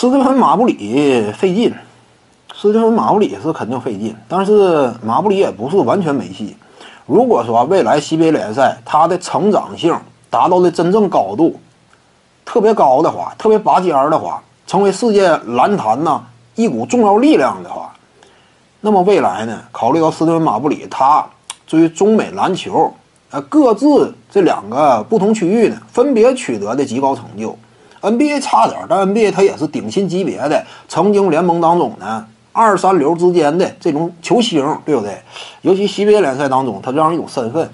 斯蒂芬·马布里费劲，斯蒂芬·马布里是肯定费劲，但是马布里也不是完全没戏。如果说未来 CBA 联赛他的成长性达到的真正高度特别高的话，特别拔尖儿的话，成为世界篮坛呐一股重要力量的话，那么未来呢，考虑到斯蒂芬·马布里他对于中美篮球呃各自这两个不同区域呢分别取得的极高成就。NBA 差点，但 NBA 它也是顶薪级别的，曾经联盟当中呢二三流之间的这种球星，对不对？尤其 CBA 联赛当中，他这样一种身份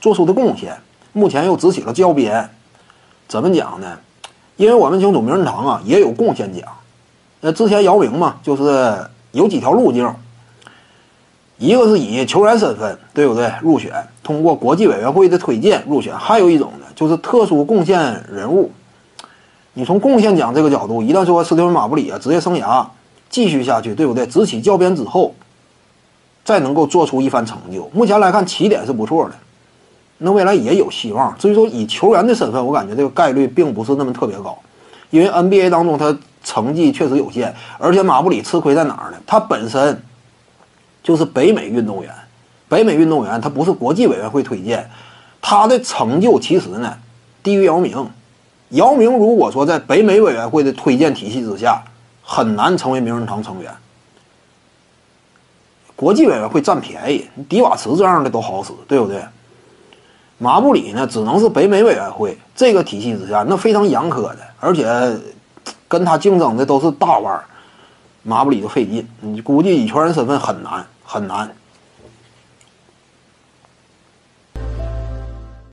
做出的贡献，目前又执起了教鞭，怎么讲呢？因为我们清楚名人堂啊也有贡献奖，那之前姚明嘛，就是有几条路径，一个是以球员身份，对不对？入选，通过国际委员会的推荐入选，还有一种呢，就是特殊贡献人物。你从贡献奖这个角度，一旦说斯蒂芬·马布里啊，职业生涯继续下去，对不对？执起教鞭之后，再能够做出一番成就，目前来看起点是不错的，那未来也有希望。至于说以球员的身份，我感觉这个概率并不是那么特别高，因为 NBA 当中他成绩确实有限，而且马布里吃亏在哪儿呢？他本身就是北美运动员，北美运动员他不是国际委员会推荐，他的成就其实呢低于姚明。姚明如果说在北美委员会的推荐体系之下，很难成为名人堂成员。国际委员会占便宜，迪瓦茨这样的都好使，对不对？马布里呢，只能是北美委员会这个体系之下，那非常严苛的，而且跟他竞争的都是大腕儿，马布里就费劲。你估计以球员身份很难很难。